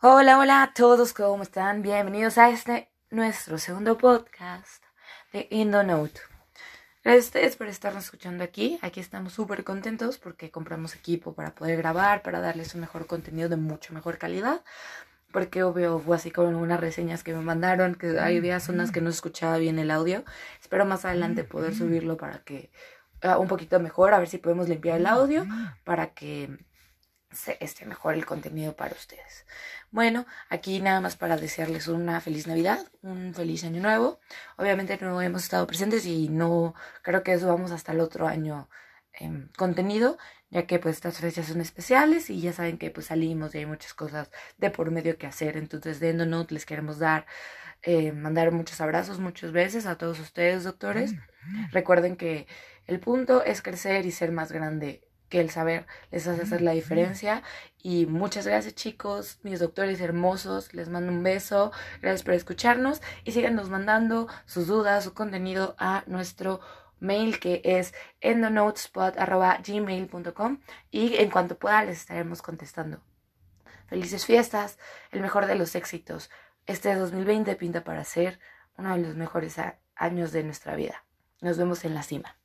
Hola, hola a todos, ¿cómo están? Bienvenidos a este nuestro segundo podcast de IndoNote. Gracias a ustedes por estarnos escuchando aquí. Aquí estamos súper contentos porque compramos equipo para poder grabar, para darles un mejor contenido de mucho mejor calidad. Porque obvio fue así con unas reseñas que me mandaron, que hay días zonas que no escuchaba bien el audio. Espero más adelante poder subirlo para que uh, un poquito mejor, a ver si podemos limpiar el audio para que esté mejor el contenido para ustedes. Bueno, aquí nada más para desearles una feliz Navidad, un feliz año nuevo. Obviamente no hemos estado presentes y no creo que eso vamos hasta el otro año en contenido, ya que pues estas fechas son especiales y ya saben que pues salimos y hay muchas cosas de por medio que hacer. Entonces de EndoNote les queremos dar, eh, mandar muchos abrazos, muchos besos a todos ustedes, doctores. Recuerden que el punto es crecer y ser más grande que el saber les hace hacer la diferencia. Y muchas gracias chicos, mis doctores hermosos, les mando un beso, gracias por escucharnos y síganos mandando sus dudas, su contenido a nuestro mail que es endonotespot.gmail.com y en cuanto pueda les estaremos contestando. Felices fiestas, el mejor de los éxitos. Este 2020 pinta para ser uno de los mejores años de nuestra vida. Nos vemos en la cima.